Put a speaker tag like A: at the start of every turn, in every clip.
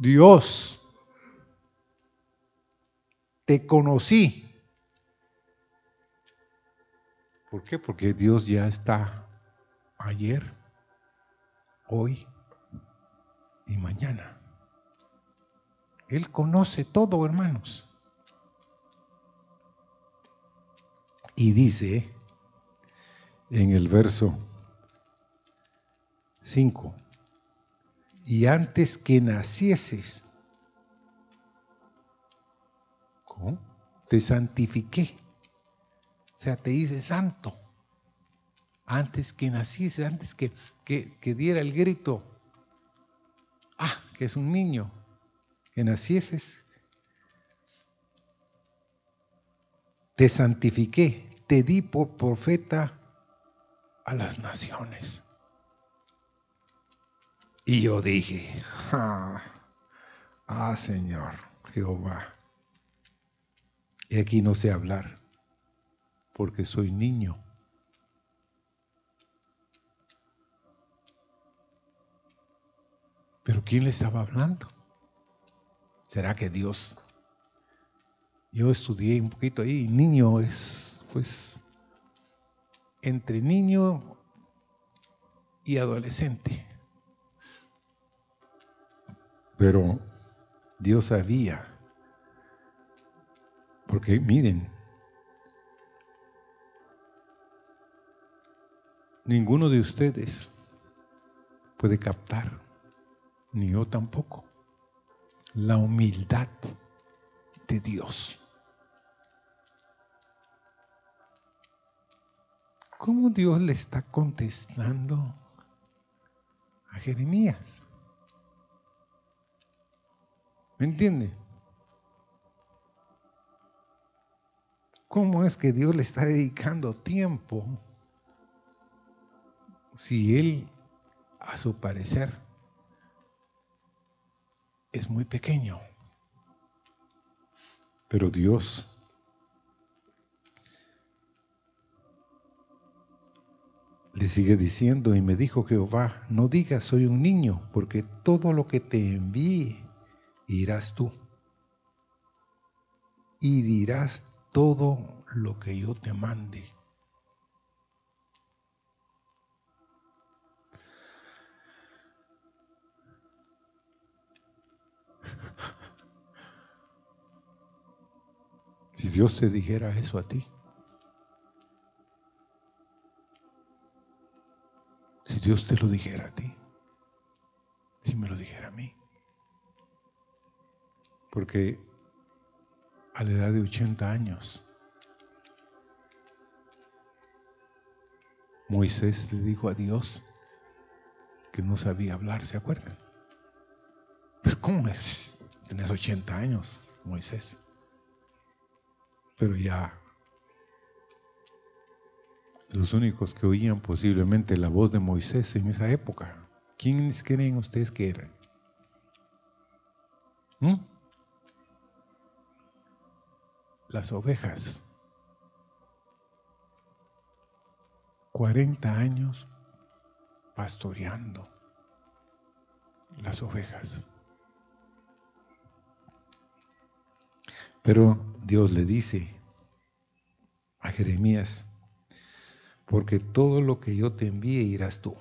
A: Dios, te conocí. ¿Por qué? Porque Dios ya está ayer, hoy y mañana. Él conoce todo, hermanos. Y dice en el verso 5, y antes que nacieses, ¿cómo? te santifiqué. O sea, te hice santo. Antes que naciese, antes que, que, diera el grito, ah, que es un niño, que nacieses, te santifiqué, te di por profeta a las naciones. Y yo dije, ah, ah Señor Jehová, y aquí no sé hablar, porque soy niño. Pero ¿quién le estaba hablando? ¿Será que Dios? Yo estudié un poquito ahí, niño es, pues, entre niño y adolescente. Pero Dios sabía, porque miren, ninguno de ustedes puede captar, ni yo tampoco, la humildad de Dios. ¿Cómo Dios le está contestando a Jeremías? ¿Me entiende? ¿Cómo es que Dios le está dedicando tiempo si Él, a su parecer, es muy pequeño? Pero Dios le sigue diciendo, y me dijo Jehová, no digas soy un niño, porque todo lo que te envíe irás tú y dirás todo lo que yo te mande. Si Dios te dijera eso a ti, si Dios te lo dijera a ti, si me lo dijera a mí, porque a la edad de 80 años, Moisés le dijo a Dios que no sabía hablar, ¿se acuerdan? Pero ¿cómo es? Tienes 80 años, Moisés. Pero ya los únicos que oían posiblemente la voz de Moisés en esa época, ¿quiénes creen ustedes que eran? ¿Mm? Las ovejas. 40 años pastoreando las ovejas. Pero Dios le dice a Jeremías, porque todo lo que yo te envíe irás tú.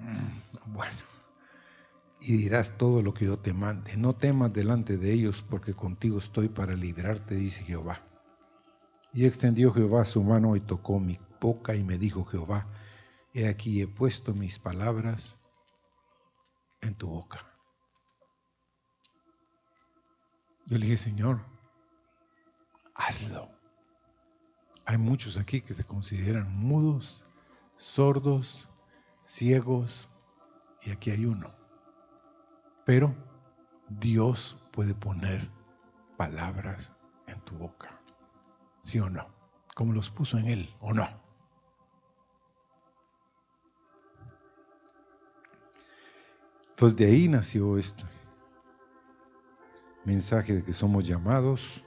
A: Mm, bueno y dirás todo lo que yo te mande. No temas delante de ellos, porque contigo estoy para librarte, dice Jehová. Y extendió Jehová su mano y tocó mi boca y me dijo Jehová, he aquí he puesto mis palabras en tu boca. Yo le dije, Señor, hazlo. Hay muchos aquí que se consideran mudos, sordos, ciegos, y aquí hay uno pero Dios puede poner palabras en tu boca. ¿Sí o no? Como los puso en Él, ¿o no? Entonces de ahí nació esto. Mensaje de que somos llamados.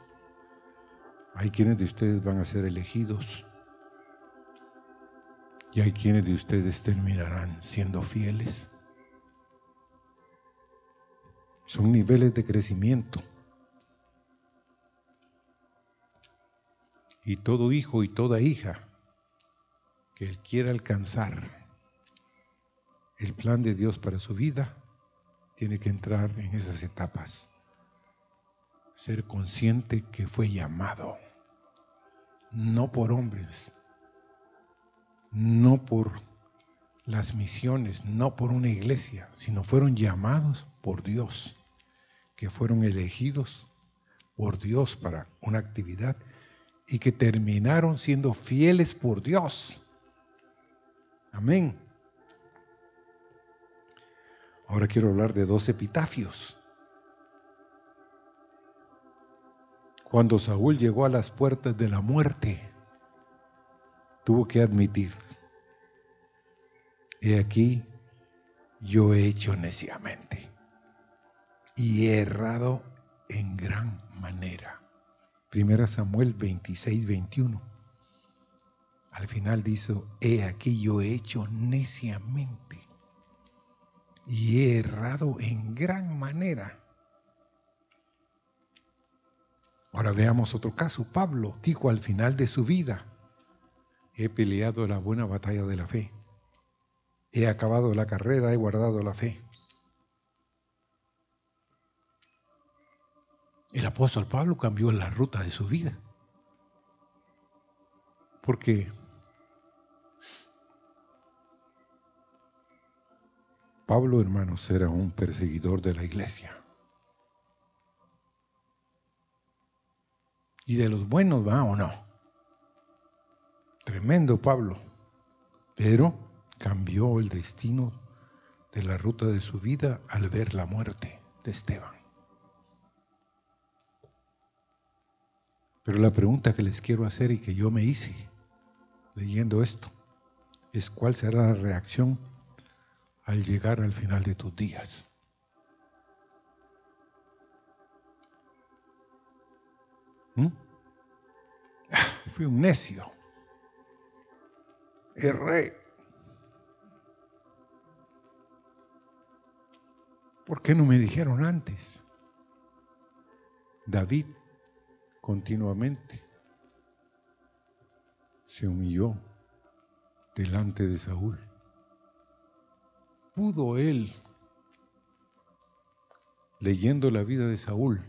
A: Hay quienes de ustedes van a ser elegidos. Y hay quienes de ustedes terminarán siendo fieles Son niveles de crecimiento. Y todo hijo y toda hija que él quiera alcanzar el plan de Dios para su vida, tiene que entrar en esas etapas. Ser consciente que fue llamado, no por hombres, no por las misiones, no por una iglesia, sino fueron llamados por Dios, que fueron elegidos por Dios para una actividad y que terminaron siendo fieles por Dios. Amén. Ahora quiero hablar de dos epitafios. Cuando Saúl llegó a las puertas de la muerte, tuvo que admitir, He aquí, yo he hecho neciamente y he errado en gran manera. Primera Samuel 26, 21. Al final dice, he aquí yo he hecho neciamente y he errado en gran manera. Ahora veamos otro caso. Pablo dijo al final de su vida, he peleado la buena batalla de la fe He acabado la carrera, he guardado la fe. El apóstol Pablo cambió la ruta de su vida. Porque Pablo, hermanos, era un perseguidor de la iglesia. Y de los buenos va o no. Tremendo Pablo. Pero cambió el destino de la ruta de su vida al ver la muerte de Esteban. Pero la pregunta que les quiero hacer y que yo me hice leyendo esto es cuál será la reacción al llegar al final de tus días. ¿Mm? Ah, fui un necio. Erré. ¿Por qué no me dijeron antes? David continuamente se humilló delante de Saúl. ¿Pudo él, leyendo la vida de Saúl,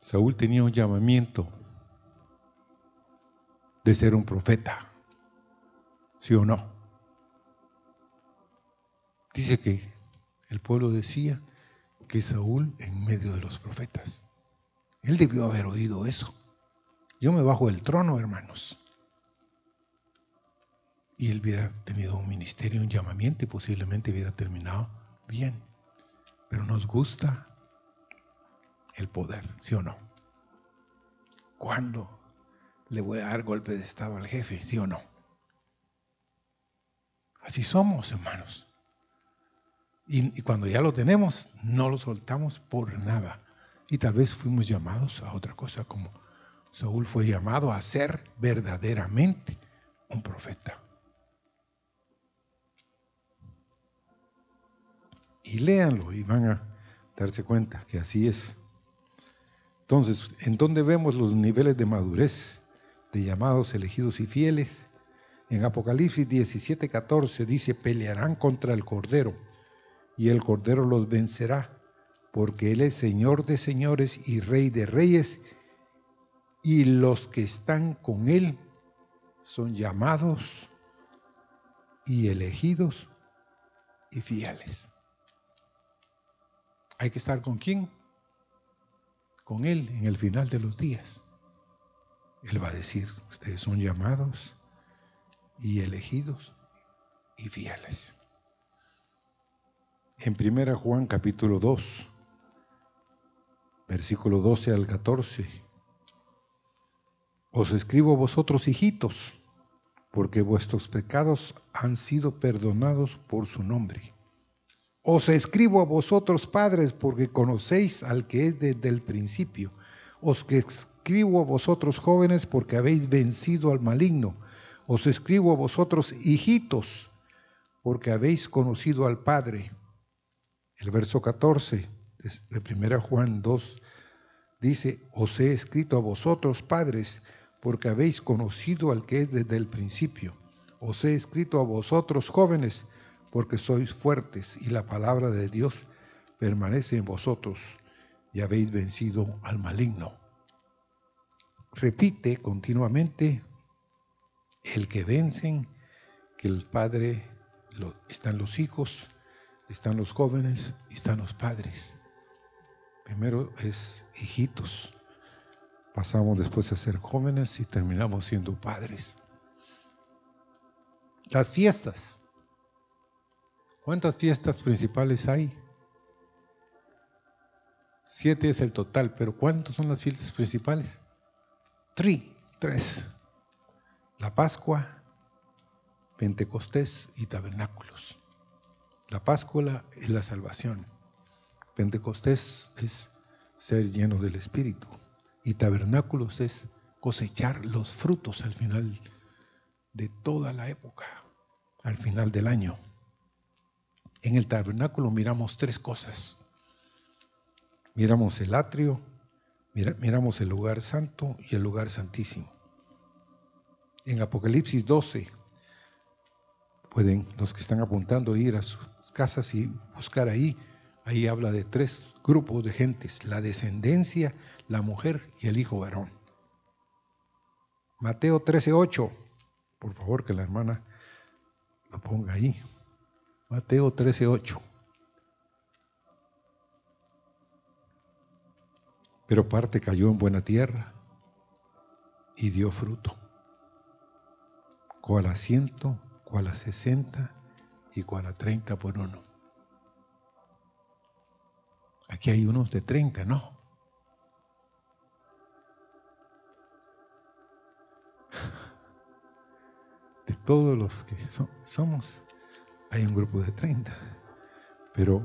A: Saúl tenía un llamamiento de ser un profeta, ¿sí o no? Dice que el pueblo decía que Saúl en medio de los profetas. Él debió haber oído eso. Yo me bajo del trono, hermanos. Y él hubiera tenido un ministerio, un llamamiento y posiblemente hubiera terminado bien. Pero nos gusta el poder, ¿sí o no? ¿Cuándo le voy a dar golpe de estado al jefe, sí o no? Así somos, hermanos. Y, cuando ya lo tenemos, no lo soltamos por nada. Y tal vez fuimos llamados a otra cosa, como Saúl fue llamado a ser verdaderamente un profeta. Y léanlo y van a darse cuenta que así es. Entonces, ¿en dónde vemos los niveles de madurez de llamados, elegidos y fieles? En Apocalipsis 17, 14 dice, pelearán contra el Cordero y el Cordero los vencerá, porque Él es Señor de señores y Rey de reyes, y los que están con Él son llamados y elegidos y fieles. Hay que estar con quién? Con Él en el final de los días. Él va a decir, ustedes son llamados y elegidos y fieles en 1 Juan capítulo 2, versículo 12 al 14. Os escribo vosotros, hijitos, porque vuestros pecados han sido perdonados por su nombre. Os escribo a vosotros, padres, porque conocéis al que es desde el principio. Os escribo a vosotros, jóvenes, porque habéis vencido al maligno. Os escribo a vosotros, hijitos, porque habéis conocido al Padre. El verso 14 de 1 Juan 2 dice, os he escrito a vosotros padres, porque habéis conocido al que es desde el principio. Os he escrito a vosotros jóvenes, porque sois fuertes y la palabra de Dios permanece en vosotros y habéis vencido al maligno. Repite continuamente, el que vencen, que el Padre, están los hijos, están los jóvenes y están los padres. Primero es hijitos, pasamos después a ser jóvenes y terminamos siendo padres. Las fiestas. ¿Cuántas fiestas principales hay? Siete es el total, pero ¿cuántas son las fiestas principales? Tres. tres. La Pascua, Pentecostés y Tabernáculos. La Pascua es la salvación. Pentecostés es ser lleno del Espíritu. Y Tabernáculos es cosechar los frutos al final de toda la época, al final del año. En el tabernáculo miramos tres cosas. Miramos el atrio, miramos el lugar santo y el lugar santísimo. En Apocalipsis 12, pueden los que están apuntando ir a sus casas y buscar ahí. Ahí habla de tres grupos de gentes, la descendencia, la mujer y el hijo varón. Mateo 13:8, por favor que la hermana lo ponga ahí. Mateo 13:8. Pero parte cayó en buena tierra y dio fruto. Cual a ciento, cual a sesenta y cual a treinta por uno. Aquí hay unos de 30, ¿no? De todos los que somos, hay un grupo de 30. Pero,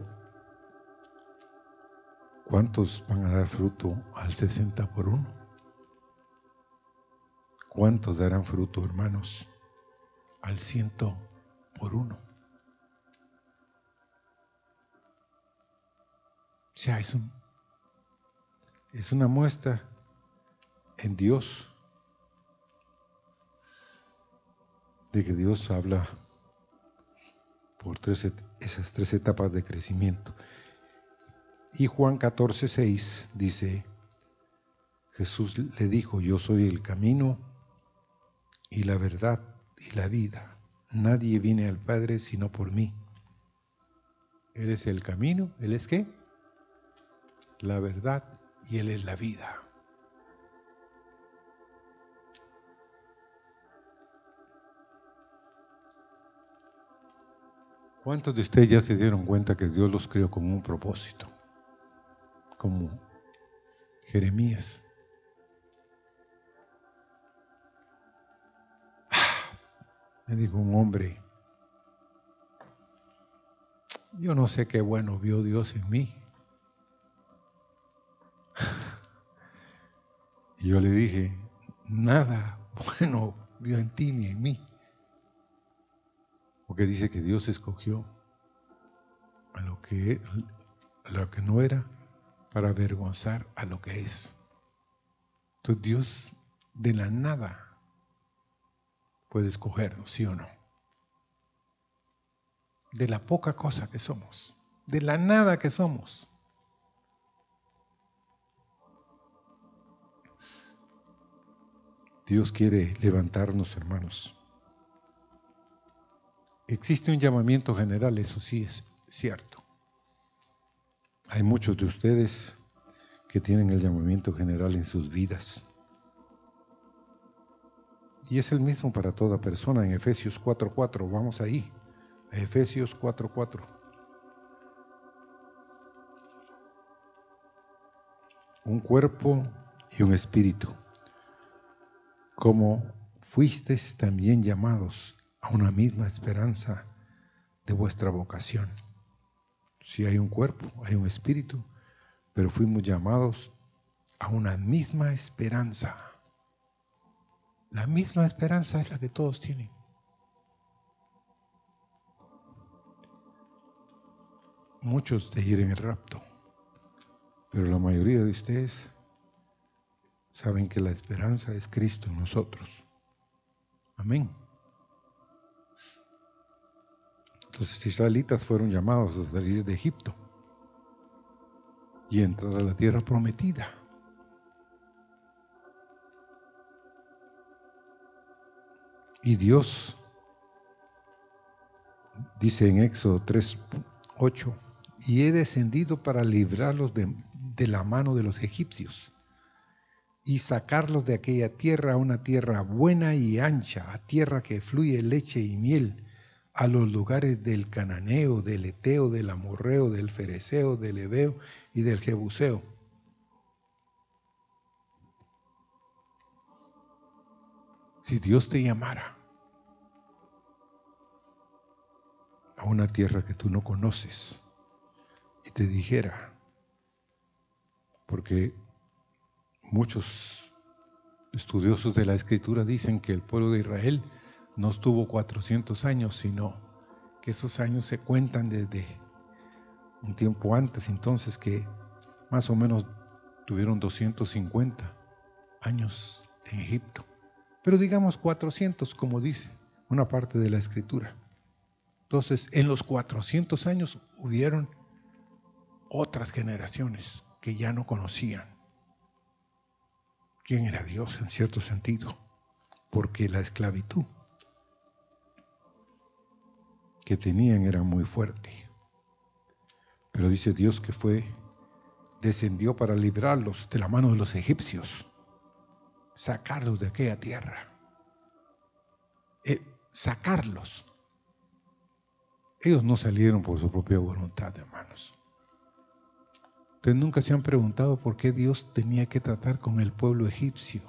A: ¿cuántos van a dar fruto al 60 por uno? ¿Cuántos darán fruto, hermanos, al ciento por uno? O sea, es, es una muestra en Dios de que Dios habla por esas tres etapas de crecimiento. Y Juan 14, 6 dice, Jesús le dijo, yo soy el camino y la verdad y la vida. Nadie viene al Padre sino por mí. Él es el camino, Él es qué? La verdad y Él es la vida. ¿Cuántos de ustedes ya se dieron cuenta que Dios los creó con un propósito? Como Jeremías. Ah, me dijo un hombre, yo no sé qué bueno vio Dios en mí. Y yo le dije, nada bueno vio en ti ni en mí. Porque dice que Dios escogió a lo que, a lo que no era para avergonzar a lo que es. Entonces Dios de la nada puede escogernos, sí o no. De la poca cosa que somos, de la nada que somos. Dios quiere levantarnos, hermanos. Existe un llamamiento general, eso sí es cierto. Hay muchos de ustedes que tienen el llamamiento general en sus vidas. Y es el mismo para toda persona en Efesios 4:4. Vamos ahí, Efesios 4:4. Un cuerpo y un espíritu como fuisteis también llamados a una misma esperanza de vuestra vocación. Si hay un cuerpo, hay un espíritu, pero fuimos llamados a una misma esperanza. La misma esperanza es la que todos tienen. muchos de ir en el rapto, pero la mayoría de ustedes saben que la esperanza es Cristo en nosotros. Amén. Los israelitas fueron llamados a salir de Egipto y entrar a la tierra prometida. Y Dios dice en Éxodo 3, 8, y he descendido para librarlos de, de la mano de los egipcios y sacarlos de aquella tierra a una tierra buena y ancha, a tierra que fluye leche y miel, a los lugares del cananeo, del eteo, del amorreo, del fereceo, del ebeo y del jebuseo. Si Dios te llamara a una tierra que tú no conoces y te dijera, porque muchos estudiosos de la escritura dicen que el pueblo de Israel no estuvo 400 años, sino que esos años se cuentan desde un tiempo antes, entonces que más o menos tuvieron 250 años en Egipto. Pero digamos 400, como dice una parte de la escritura. Entonces, en los 400 años hubieron otras generaciones que ya no conocían quién era Dios en cierto sentido, porque la esclavitud que tenían era muy fuerte. Pero dice Dios que fue, descendió para librarlos de la mano de los egipcios, sacarlos de aquella tierra, eh, sacarlos. Ellos no salieron por su propia voluntad, hermanos. Ustedes nunca se han preguntado por qué Dios tenía que tratar con el pueblo egipcio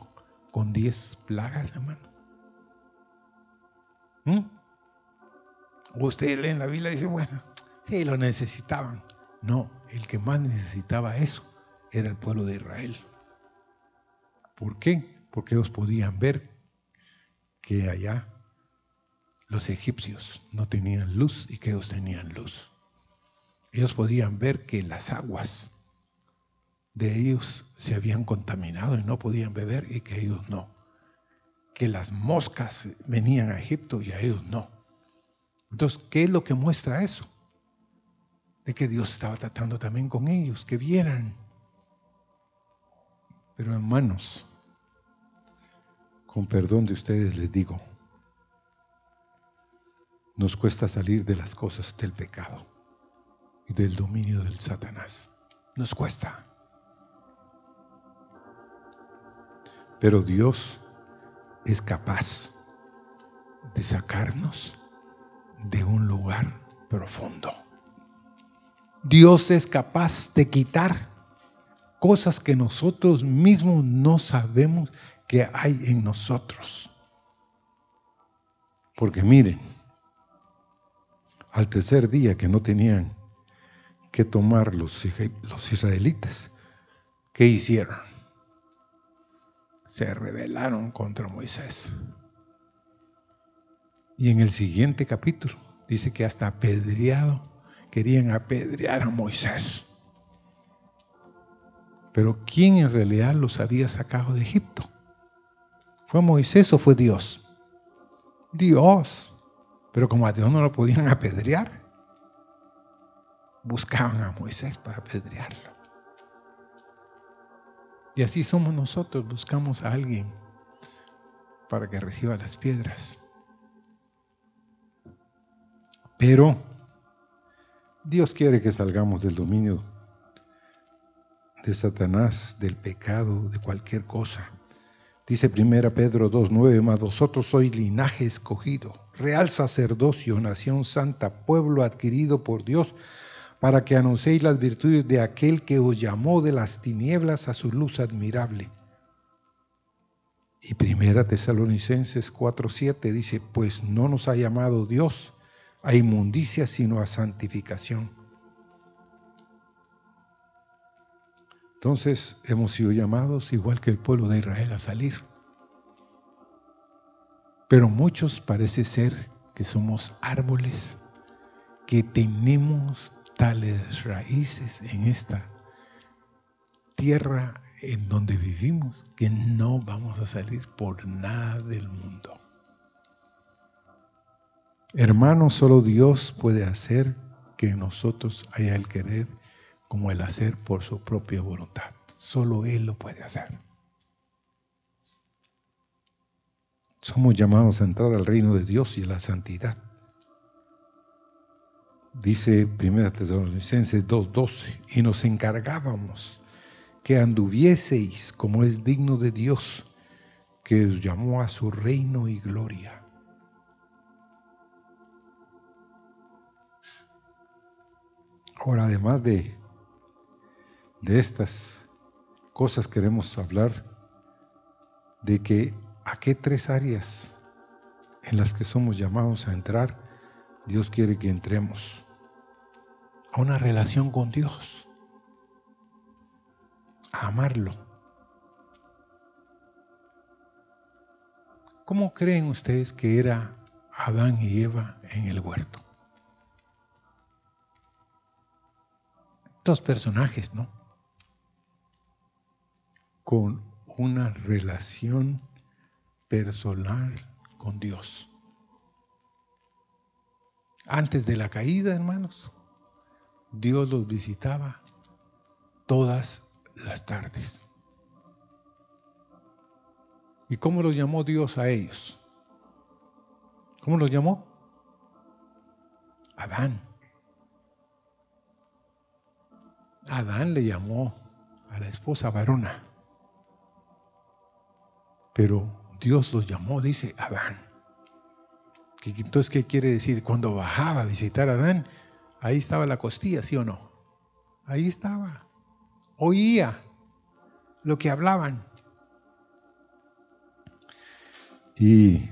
A: con diez plagas, hermano. ¿Mm? Ustedes leen la Biblia y dicen, bueno, sí, lo necesitaban. No, el que más necesitaba eso era el pueblo de Israel. ¿Por qué? Porque ellos podían ver que allá los egipcios no tenían luz y que ellos tenían luz. Ellos podían ver que las aguas de ellos se habían contaminado y no podían beber y que ellos no. Que las moscas venían a Egipto y a ellos no. Entonces, ¿qué es lo que muestra eso? De que Dios estaba tratando también con ellos, que vieran. Pero hermanos, con perdón de ustedes les digo, nos cuesta salir de las cosas del pecado y del dominio del Satanás. Nos cuesta. Pero Dios es capaz de sacarnos de un lugar profundo. Dios es capaz de quitar cosas que nosotros mismos no sabemos que hay en nosotros. Porque miren, al tercer día que no tenían que tomar los, los israelitas, ¿qué hicieron? Se rebelaron contra Moisés. Y en el siguiente capítulo dice que hasta apedreado, querían apedrear a Moisés. Pero ¿quién en realidad los había sacado de Egipto? ¿Fue Moisés o fue Dios? Dios. Pero como a Dios no lo podían apedrear, buscaban a Moisés para apedrearlo. Y así somos nosotros, buscamos a alguien para que reciba las piedras. Pero Dios quiere que salgamos del dominio de Satanás, del pecado, de cualquier cosa. Dice 1 Pedro 2.9, más vosotros sois linaje escogido, real sacerdocio, nación santa, pueblo adquirido por Dios, para que anunciéis las virtudes de aquel que os llamó de las tinieblas a su luz admirable. Y 1 Tesalonicenses 4.7 dice, pues no nos ha llamado Dios a inmundicia, sino a santificación. Entonces hemos sido llamados, igual que el pueblo de Israel, a salir. Pero muchos parece ser que somos árboles que tenemos tales raíces en esta tierra en donde vivimos que no vamos a salir por nada del mundo. Hermanos, solo Dios puede hacer que en nosotros haya el querer como el hacer por su propia voluntad. Solo Él lo puede hacer. Somos llamados a entrar al reino de Dios y a la santidad. Dice 1 Tesalonicenses 2:12, y nos encargábamos que anduvieseis como es digno de Dios, que os llamó a su reino y gloria. Ahora, además de, de estas cosas, queremos hablar de que a qué tres áreas en las que somos llamados a entrar, Dios quiere que entremos a una relación con Dios, a amarlo. ¿Cómo creen ustedes que era Adán y Eva en el huerto? Dos personajes, ¿no? Con una relación personal con Dios. Antes de la caída, hermanos, Dios los visitaba todas las tardes. ¿Y cómo los llamó Dios a ellos? ¿Cómo los llamó? Adán. Adán le llamó a la esposa varona. Pero Dios los llamó, dice Adán. Entonces, ¿qué quiere decir? Cuando bajaba a visitar a Adán, Ahí estaba la costilla, ¿sí o no? Ahí estaba. Oía lo que hablaban. Y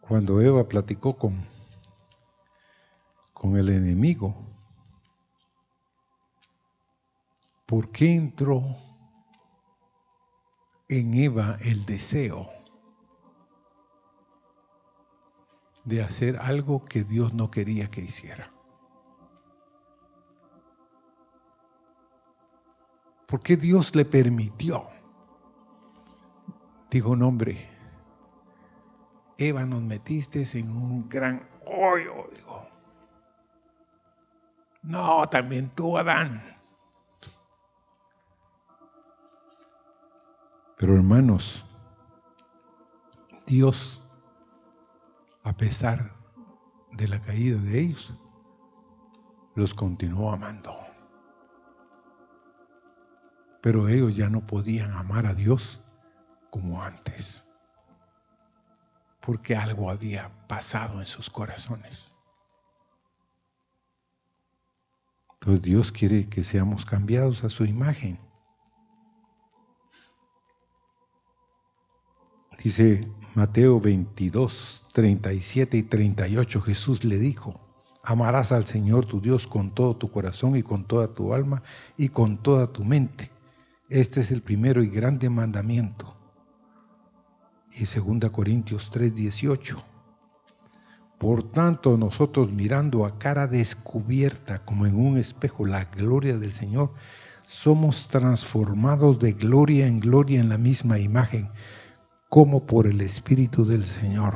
A: cuando Eva platicó con, con el enemigo, ¿por qué entró en Eva el deseo? de hacer algo que Dios no quería que hiciera. ¿Por qué Dios le permitió? Dijo un hombre, Eva, nos metiste en un gran hoyo, digo. No, también tú, Adán. Pero hermanos, Dios a pesar de la caída de ellos, los continuó amando. Pero ellos ya no podían amar a Dios como antes, porque algo había pasado en sus corazones. Entonces Dios quiere que seamos cambiados a su imagen. Dice Mateo 22, 37 y 38, Jesús le dijo, amarás al Señor tu Dios con todo tu corazón y con toda tu alma y con toda tu mente. Este es el primero y grande mandamiento. Y 2 Corintios 3, 18. Por tanto, nosotros mirando a cara descubierta como en un espejo la gloria del Señor, somos transformados de gloria en gloria en la misma imagen como por el Espíritu del Señor.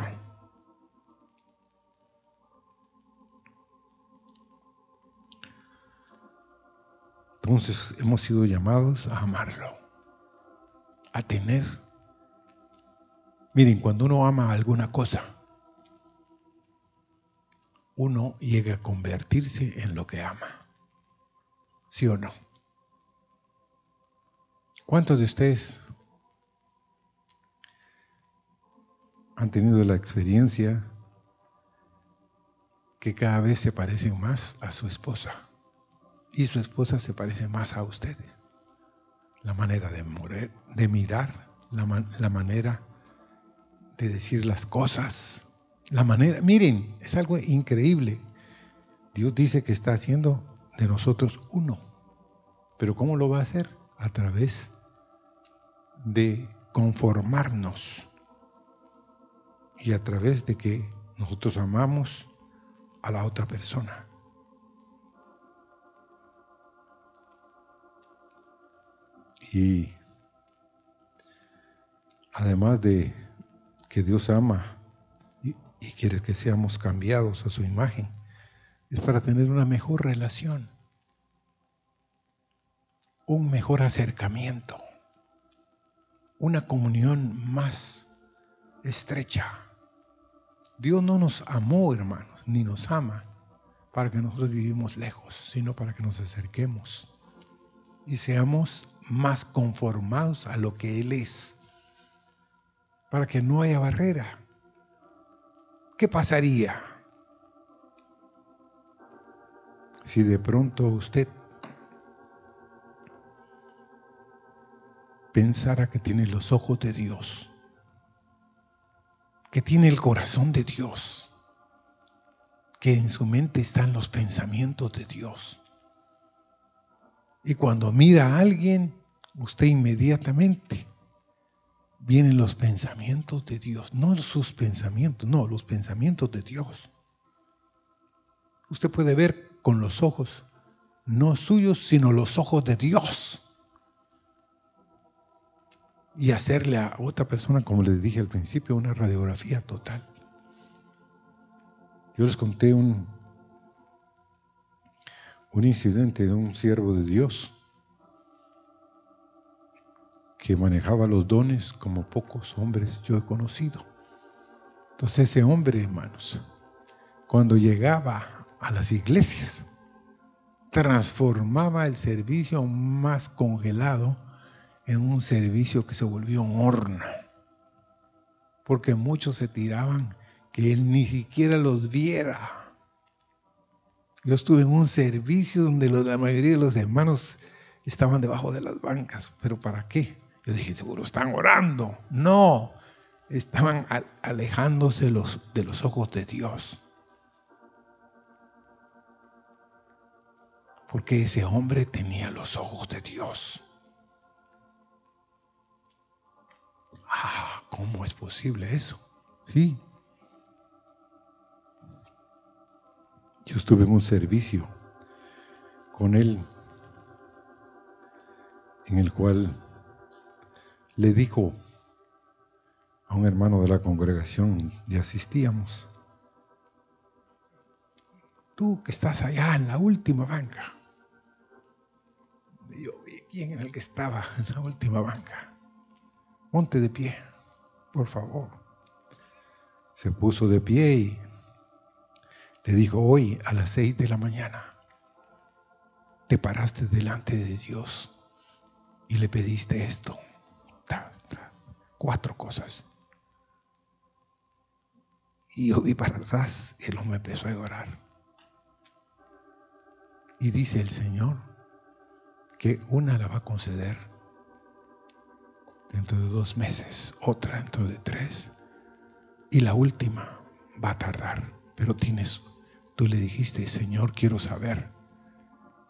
A: Entonces hemos sido llamados a amarlo, a tener. Miren, cuando uno ama alguna cosa, uno llega a convertirse en lo que ama. ¿Sí o no? ¿Cuántos de ustedes han tenido la experiencia que cada vez se parecen más a su esposa y su esposa se parece más a ustedes. La manera de, morir, de mirar, la, la manera de decir las cosas, la manera, miren, es algo increíble. Dios dice que está haciendo de nosotros uno, pero ¿cómo lo va a hacer? A través de conformarnos y a través de que nosotros amamos a la otra persona. Y además de que Dios ama y, quiere que seamos cambiados a su imagen, es para tener una mejor relación, un mejor acercamiento, una comunión más estrecha. Dios no nos amó, hermanos, ni nos ama para que nosotros vivimos lejos, sino para que nos acerquemos y seamos más conformados a lo que Él es, para que no haya barrera. ¿Qué pasaría si de pronto usted pensara que tiene los ojos de Dios, que tiene el corazón de Dios, que en su mente están los pensamientos de Dios? Y cuando mira a alguien, usted inmediatamente vienen los pensamientos de Dios, no sus pensamientos, no, los pensamientos de Dios. Usted puede ver con los ojos, no suyos, sino los ojos de Dios. Y hacerle a otra persona, como les dije al principio, una radiografía total. Yo les conté un, un incidente de un siervo de Dios que manejaba los dones como pocos hombres yo he conocido. Entonces ese hombre, hermanos, cuando llegaba a las iglesias, transformaba el servicio más congelado en un servicio que se volvió un horno. Porque muchos se tiraban que él ni siquiera los viera. Yo estuve en un servicio donde la mayoría de los hermanos estaban debajo de las bancas, pero ¿para qué? Yo dije, seguro están orando. No, estaban alejándose los, de los ojos de Dios. Porque ese hombre tenía los ojos de Dios. Ah, ¿cómo es posible eso? Sí, Yo estuve en un servicio con él en el cual le dijo a un hermano de la congregación y asistíamos, tú que estás allá en la última banca, y yo vi quién era el que estaba en la última banca, ponte de pie, por favor. Se puso de pie y le dijo, hoy a las seis de la mañana te paraste delante de Dios y le pediste esto. Cuatro cosas. Y yo vi para atrás y él me empezó a llorar. Y dice el Señor que una la va a conceder dentro de dos meses, otra dentro de tres, y la última va a tardar, pero tienes Tú le dijiste, Señor, quiero saber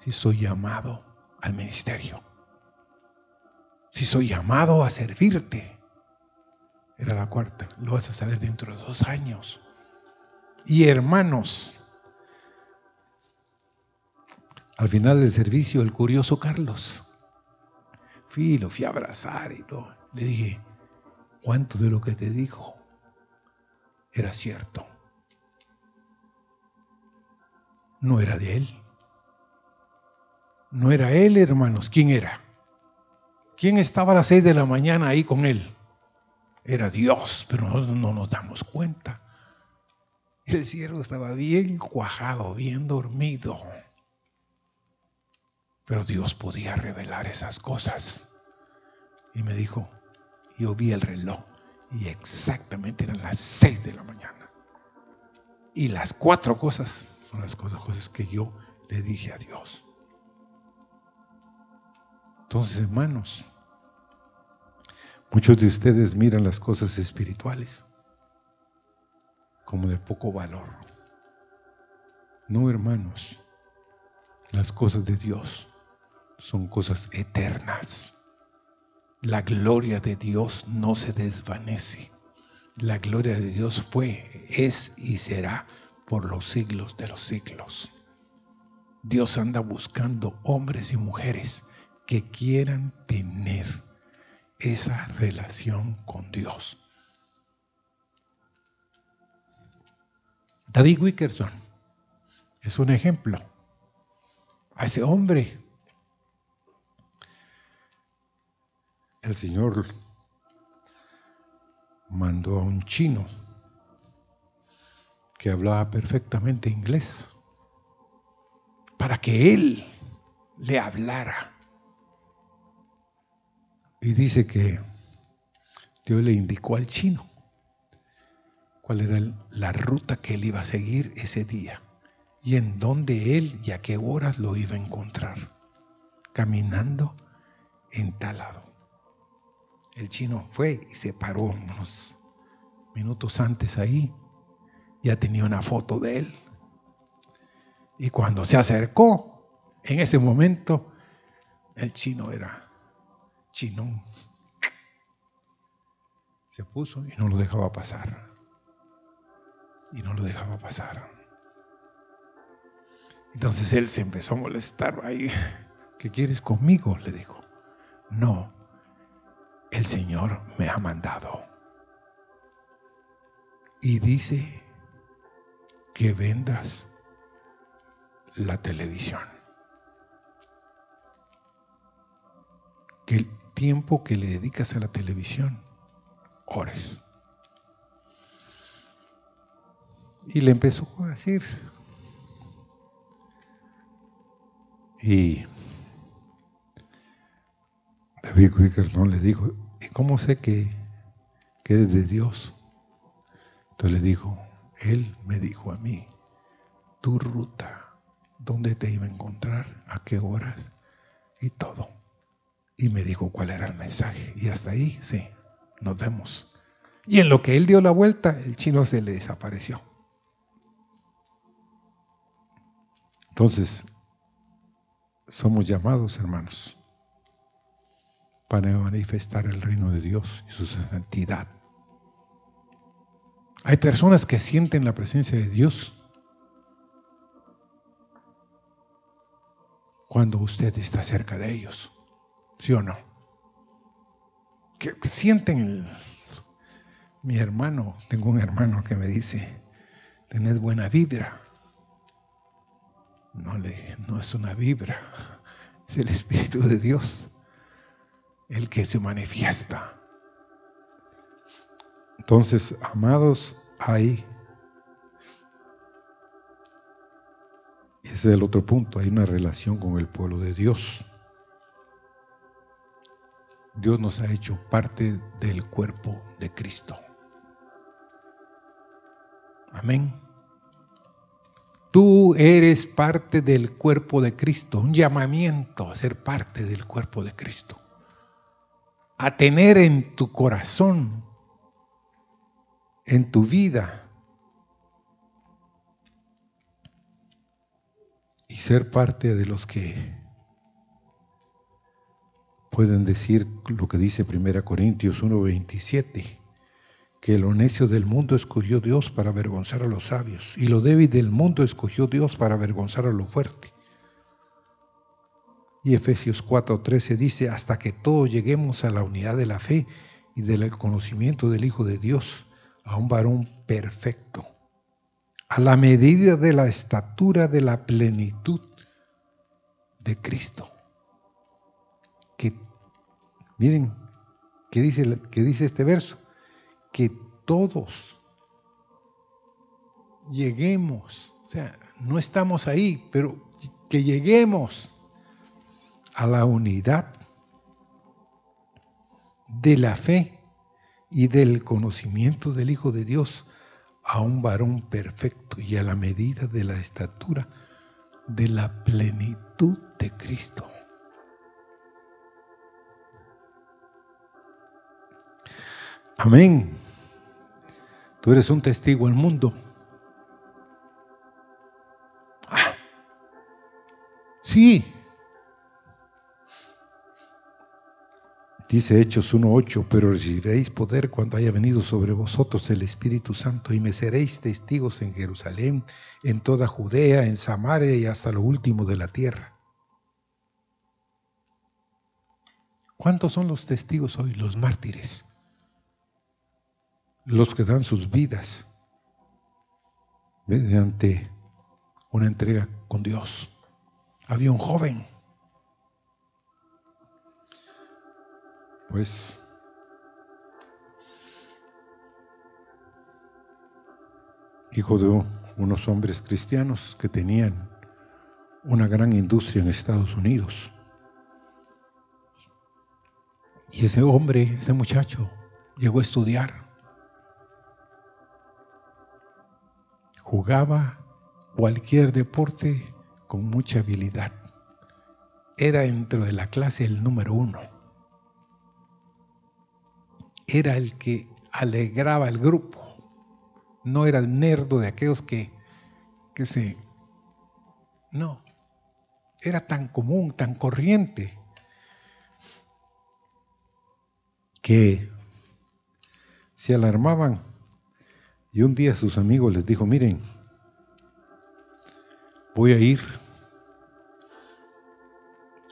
A: si soy llamado al ministerio, si soy llamado a servirte. Era la cuarta, lo vas a saber dentro de dos años. Y hermanos, al final del servicio, el curioso Carlos, fui, lo fui a abrazar y todo. Le dije, ¿cuánto de lo que te dijo era cierto? no era de él. No era él, hermanos. ¿Quién era? ¿Quién estaba a las seis de la mañana ahí con él? Era Dios, pero nosotros no nos damos cuenta. El cielo estaba bien cuajado, bien dormido. Pero Dios podía revelar esas cosas. Y me dijo, yo vi el reloj y exactamente eran las seis de la mañana. Y las cuatro cosas son las cosas que yo le dije a Dios. Entonces, hermanos, muchos de ustedes miran las cosas espirituales como de poco valor. No, hermanos, las cosas de Dios son cosas eternas. La gloria de Dios no se desvanece. La gloria de Dios fue, es y será por los siglos de los siglos. Dios anda buscando hombres y mujeres que quieran tener esa relación con Dios. David Wickerson es un ejemplo. A ese hombre, el Señor mandó a un chino que hablaba perfectamente inglés para que él le hablara. Y dice que Dios le indicó al chino cuál era la ruta que él iba a seguir ese día y en dónde él y a qué horas lo iba a encontrar, caminando en tal lado. El chino fue y se paró unos minutos antes ahí, ya tenía una foto de él. Y cuando se acercó, en ese momento, el chino era chinón. Se puso y no lo dejaba pasar. Y no lo dejaba pasar. Entonces él se empezó a molestar ahí. ¿Qué quieres conmigo? Le dijo. No, el Señor me ha mandado. Y dice que vendas la televisión. Que el tiempo que le dedicas a la televisión, ores. Y le empezó a decir. Y David Wickerson le dijo, ¿y cómo sé que, que eres de Dios? Entonces le dijo, Él me dijo a mí, tu ruta, dónde te iba a encontrar, a qué horas y todo. Y me dijo cuál era el mensaje. Y hasta ahí, sí, nos vemos. Y en lo que él dio la vuelta, el chino se le desapareció. Entonces, somos llamados, hermanos, para manifestar el reino de Dios y su santidad. Hay personas que sienten la presencia de Dios cuando usted está cerca de ellos, ¿sí o no? Que sienten mi hermano, tengo un hermano que me dice, tenés buena vibra. No, le, no es una vibra, es el Espíritu de Dios el que se manifiesta. Entonces, amados, hay, ese es el otro punto, hay una relación con el pueblo de Dios. Dios nos ha hecho parte del cuerpo de Cristo. Amén. Tú eres parte del cuerpo de Cristo, un llamamiento a ser parte del cuerpo de Cristo. A tener en tu corazón, en tu vida, y ser parte de los que pueden decir lo que dice 1 Corintios 1:27 que lo necio del mundo escogió Dios para avergonzar a los sabios, y lo débil del mundo escogió Dios para avergonzar a lo fuerte. Y Efesios 4:13 dice, hasta que todos lleguemos a la unidad de la fe y del conocimiento del Hijo de Dios, a un varón perfecto, a la medida de la estatura de la plenitud de Cristo. Que, miren, ¿qué dice, qué dice este verso? que todos lleguemos, o sea, no estamos ahí, pero que lleguemos a la unidad de la fe y del conocimiento del Hijo de Dios a un varón perfecto y a la medida de la estatura de la plenitud de Cristo. Amén. Tú eres un testigo al mundo. Ah, sí. Dice Hechos 1.8, pero recibiréis poder cuando haya venido sobre vosotros el Espíritu Santo y me seréis testigos en Jerusalén, en toda Judea, en Samaria y hasta lo último de la tierra. ¿Cuántos son los testigos hoy, los mártires? Los que dan sus vidas mediante una entrega con Dios. Había un joven pues hijo de unos hombres cristianos que tenían una gran industria en Estados Unidos. Y ese hombre, ese muchacho, llegó a estudiar. Jugaba cualquier deporte con mucha habilidad. Era dentro de la clase el número uno era el que alegraba al grupo. No era el nerdo de aquellos que, que se... No, era tan común, tan corriente, que se alarmaban. Y un día sus amigos les dijo, miren, voy a ir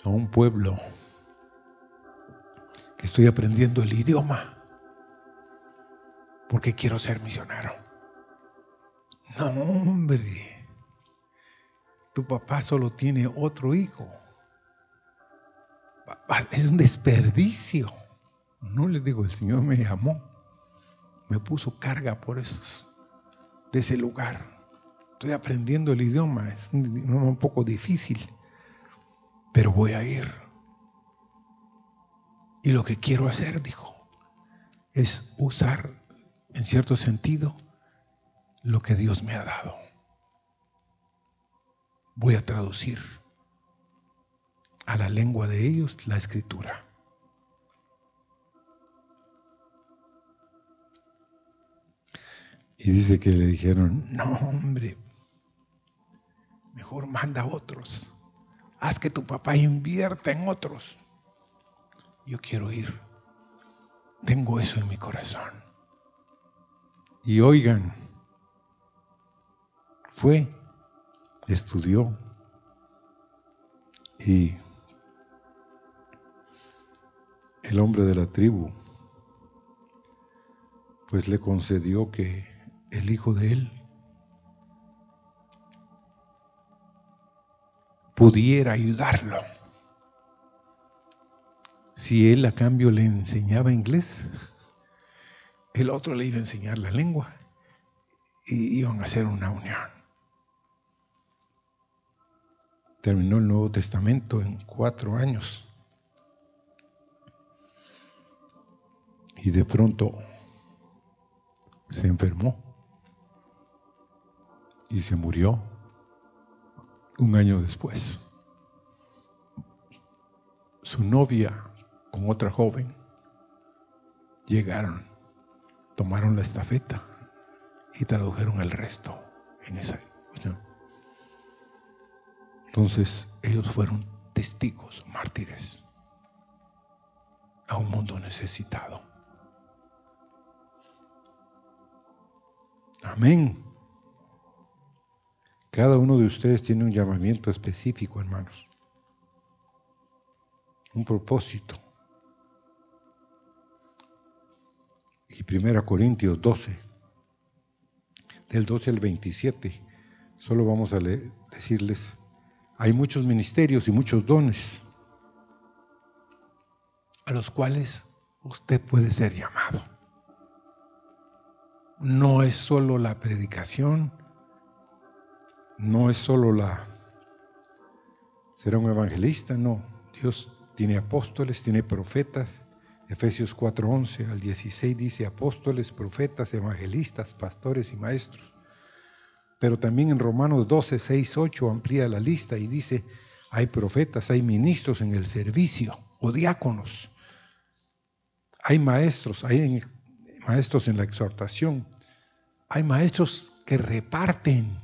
A: a un pueblo que estoy aprendiendo el idioma porque quiero ser misionero. No, hombre. Tu papá solo tiene otro hijo. Es un desperdicio. No les digo, el Señor me llamó. Me puso carga por esos, de ese lugar. Estoy aprendiendo el idioma. Es un poco difícil. Pero voy a ir. Y lo que quiero hacer, dijo, es usar en cierto sentido, lo que Dios me ha dado. Voy a traducir a la lengua de ellos la escritura. Y dice que le dijeron, no hombre, mejor manda a otros. Haz que tu papá invierta en otros. Yo quiero ir. Tengo eso en mi corazón. Y oigan, fue, estudió y el hombre de la tribu pues le concedió que el hijo de él pudiera ayudarlo. Si él a cambio le enseñaba inglés, el otro le iba a enseñar la lengua y iban a hacer una unión. Terminó el Nuevo Testamento en cuatro años. Y de pronto se enfermó y se murió un año después. Su novia con otra joven llegaron tomaron la estafeta y tradujeron el resto en esa. Entonces ellos fueron testigos, mártires, a un mundo necesitado. Amén. Cada uno de ustedes tiene un llamamiento específico, hermanos. Un propósito. Y Primera Corintios 12, del 12 al 27. Solo vamos a decirles, hay muchos ministerios y muchos dones a los cuales usted puede ser llamado. No es solo la predicación, no es solo la será un evangelista, no. Dios tiene apóstoles, tiene profetas, Efesios 4:11 al 16 dice apóstoles, profetas, evangelistas, pastores y maestros. Pero también en Romanos 12, 6, 8 amplía la lista y dice, hay profetas, hay ministros en el servicio o diáconos, hay maestros, hay maestros en la exhortación, hay maestros que reparten,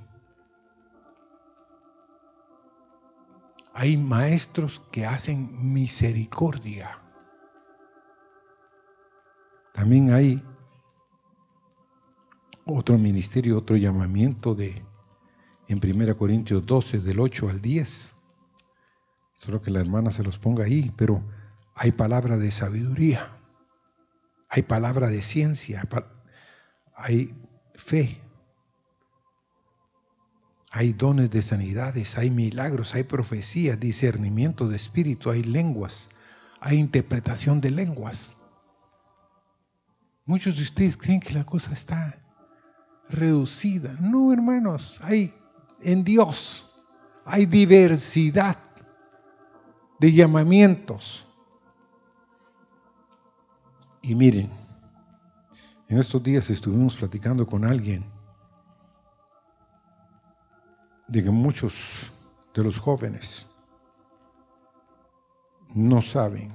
A: hay maestros que hacen misericordia. También hay otro ministerio, otro llamamiento de en 1 Corintios 12, del 8 al 10. Solo que la hermana se los ponga ahí, pero hay palabra de sabiduría, hay palabra de ciencia, hay fe, hay dones de sanidades, hay milagros, hay profecías, discernimiento de espíritu, hay lenguas, hay interpretación de lenguas. Muchos de ustedes creen que la cosa está reducida. No, hermanos, hay en Dios, hay diversidad de llamamientos. Y miren, en estos días estuvimos platicando con alguien de que muchos de los jóvenes no saben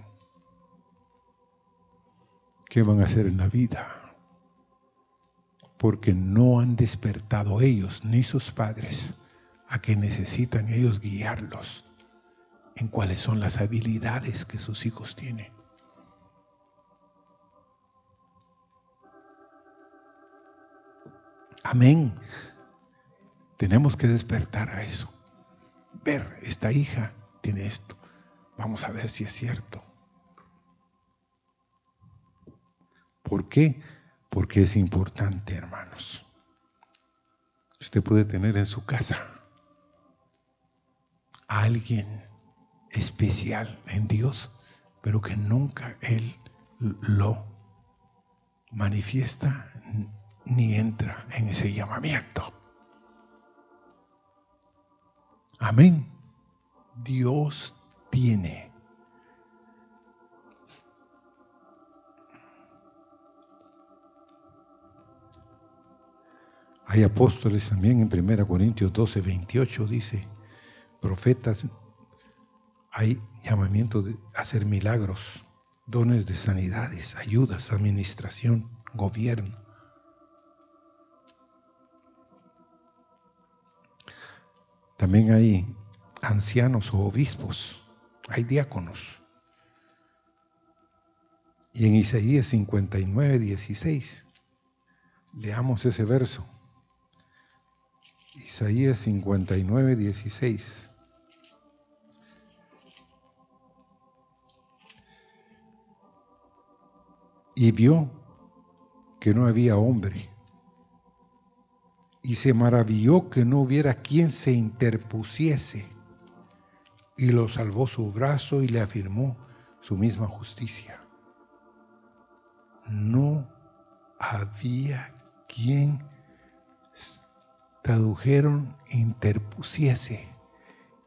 A: qué van a hacer en la vida, porque no han despertado ellos ni sus padres a que necesitan ellos guiarlos en cuáles son las habilidades que sus hijos tienen. Amén. Tenemos que despertar a eso. Ver, esta hija tiene esto. Vamos a ver si es cierto. ¿Por qué? Porque es importante, hermanos. Usted puede tener en su casa a alguien especial en Dios, pero que nunca Él lo manifiesta ni entra en ese llamamiento. Amén. Dios tiene. Hay apóstoles también en 1 Corintios 12, 28 dice, profetas, hay llamamiento de hacer milagros, dones de sanidades, ayudas, administración, gobierno. También hay ancianos o obispos, hay diáconos. Y en Isaías 59, 16, leamos ese verso. Isaías 59, 16. Y vio que no había hombre y se maravilló que no hubiera quien se interpusiese, y lo salvó su brazo y le afirmó su misma justicia. No había quien tradujeron interpusiese.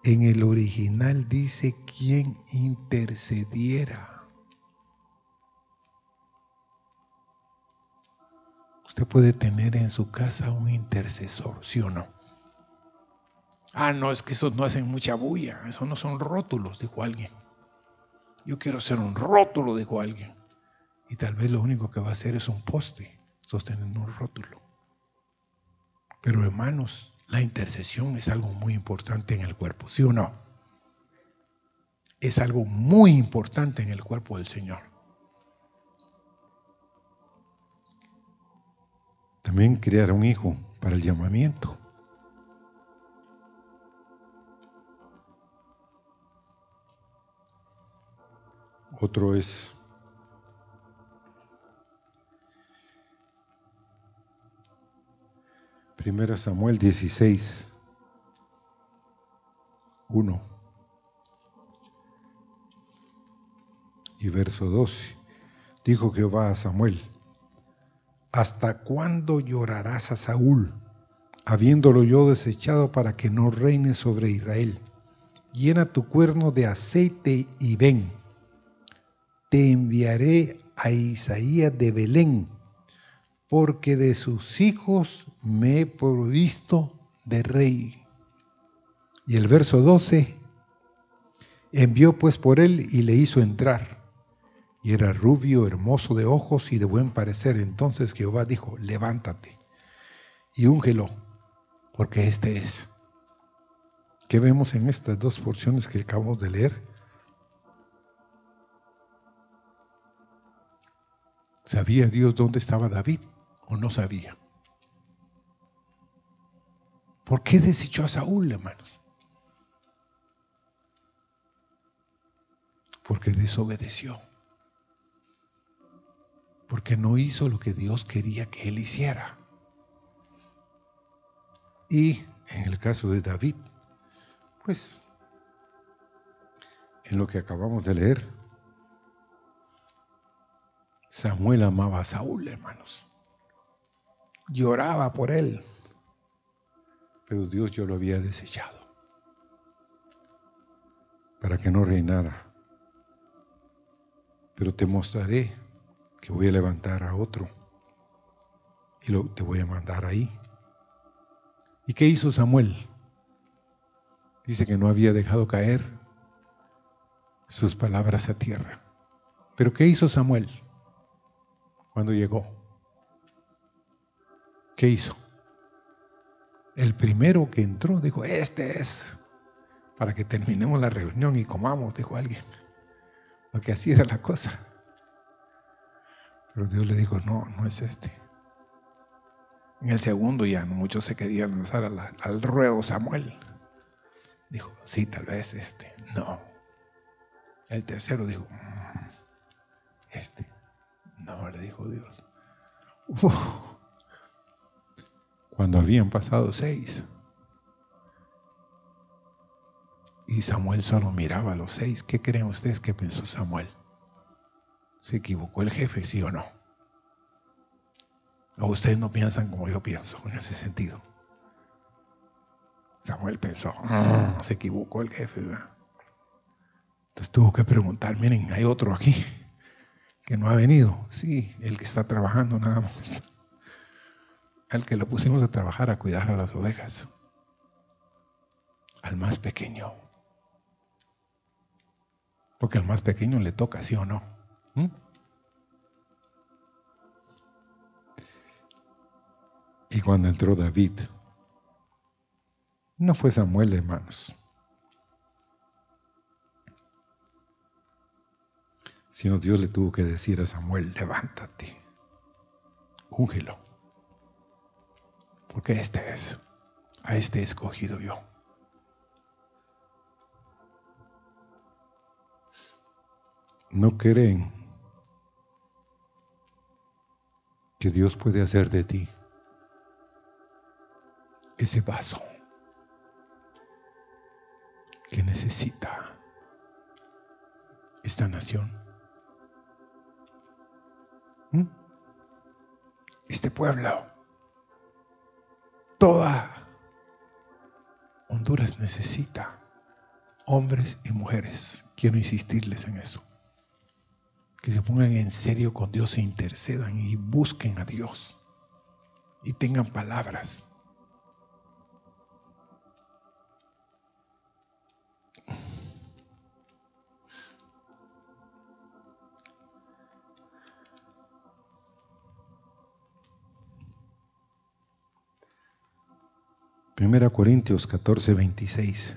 A: En el original dice quien intercediera. Usted puede tener en su casa un intercesor, ¿sí o no? Ah, no, es que esos no hacen mucha bulla, esos no son rótulos, dijo alguien. Yo quiero ser un rótulo, dijo alguien. Y tal vez lo único que va a hacer es un poste sosteniendo un rótulo. Pero hermanos, la intercesión es algo muy importante en el cuerpo, ¿sí o no? Es algo muy importante en el cuerpo del Señor. También crear un hijo para el llamamiento. Otro es Primera Samuel 16, 1 y verso 12. Dijo Jehová a Samuel, ¿Hasta cuándo llorarás a Saúl, habiéndolo yo desechado para que no reine sobre Israel? Llena tu cuerno de aceite y ven. Te enviaré a Isaías de Belén, porque de sus hijos me he provisto de rey. Y el verso 12, envió pues por él y le hizo entrar y era rubio, hermoso de ojos y de buen parecer. Entonces Jehová dijo, levántate y úngelo, porque este es. ¿Qué vemos en estas dos porciones que acabamos de leer? ¿Sabía Dios dónde estaba David o no sabía? ¿Por qué desechó a Saúl, hermanos? Porque desobedeció. Porque no hizo lo que Dios quería que él hiciera. Y en el caso de David, pues, en lo que acabamos de leer, Samuel amaba a Saúl, hermanos. Lloraba por él pero Dios yo lo había desechado para que no reinara. Pero te mostraré que voy a levantar a otro y lo, te voy a mandar ahí. ¿Y qué hizo Samuel? Dice que no había dejado caer sus palabras a tierra. Pero ¿qué hizo Samuel cuando llegó? ¿Qué hizo? El primero que entró dijo, este es, para que terminemos la reunión y comamos, dijo alguien. Porque así era la cosa. Pero Dios le dijo, no, no es este. En el segundo ya muchos se querían lanzar al ruedo Samuel. Dijo, sí, tal vez este. No. El tercero dijo, mm, este. No, le dijo Dios cuando habían pasado seis. Y Samuel solo miraba a los seis. ¿Qué creen ustedes que pensó Samuel? ¿Se equivocó el jefe, sí o no? ¿O ustedes no piensan como yo pienso en ese sentido? Samuel pensó, ah, se equivocó el jefe. Entonces tuvo que preguntar, miren, hay otro aquí que no ha venido. Sí, el que está trabajando nada más al que lo pusimos a trabajar a cuidar a las ovejas, al más pequeño. Porque al más pequeño le toca, sí o no. ¿Mm? Y cuando entró David, no fue Samuel, hermanos, sino Dios le tuvo que decir a Samuel, levántate, úngelo porque este es, a este escogido yo. No creen que Dios puede hacer de ti ese vaso que necesita esta nación. ¿Mm? Este pueblo toda Honduras necesita hombres y mujeres. Quiero insistirles en eso. Que se pongan en serio con Dios e intercedan y busquen a Dios. Y tengan palabras. Primera Corintios 14, 26.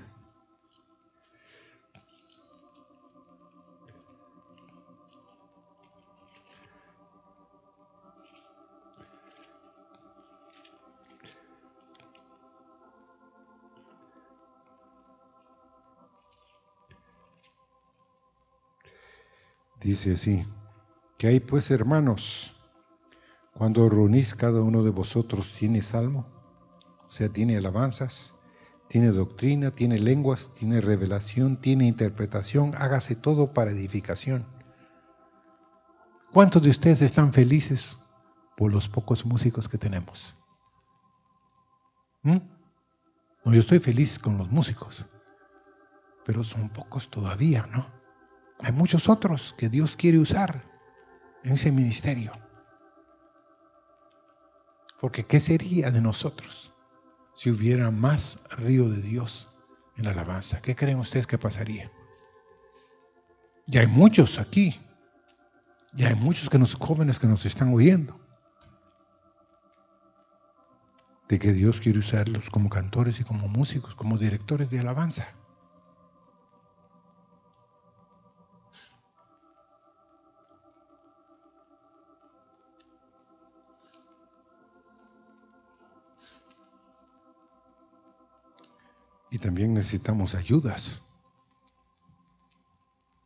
A: Dice así, que hay pues hermanos, cuando reunís cada uno de vosotros tiene salmo, o sea, tiene alabanzas, tiene doctrina, tiene lenguas, tiene revelación, tiene interpretación, hágase todo para edificación. ¿Cuántos de ustedes están felices por los pocos músicos que tenemos? ¿Mm? No, yo estoy feliz con los músicos, pero son pocos todavía, ¿no? Hay muchos otros que Dios quiere usar en ese ministerio. Porque ¿qué sería de nosotros? Si hubiera más río de Dios en la alabanza? ¿Qué creen ustedes que pasaría? Ya hay muchos aquí. Ya hay muchos que nos, jóvenes que nos están oyendo. De que Dios quiere usarlos como cantores y como músicos, como directores de alabanza. También necesitamos ayudas.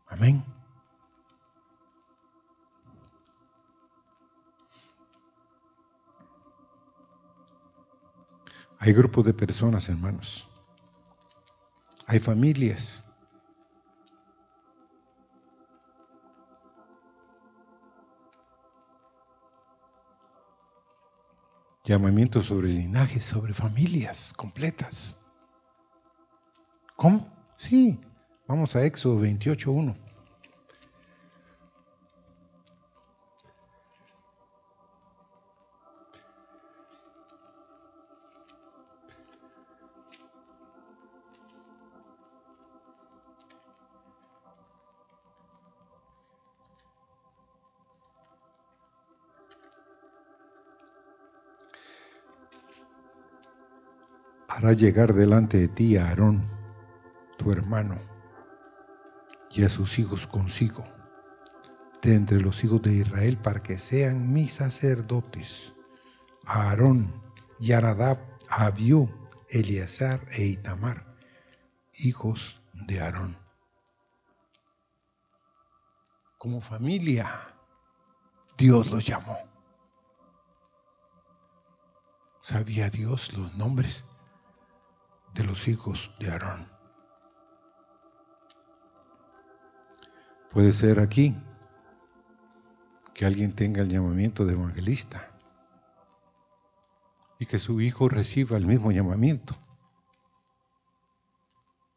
A: Amén. Hay grupos de personas, hermanos. Hay familias. Llamamiento sobre linajes, sobre familias completas. ¿Cómo? Sí. Vamos a Éxodo 28.1. hará llegar delante de ti a Aarón, tu hermano, y a sus hijos consigo, de entre los hijos de Israel, para que sean mis sacerdotes, Aarón y a Nadab, a Abiú, Eleazar e Itamar, hijos de Aarón. Como familia, Dios los llamó. ¿Sabía Dios los nombres de los hijos de Aarón. Puede ser aquí que alguien tenga el llamamiento de evangelista y que su hijo reciba el mismo llamamiento.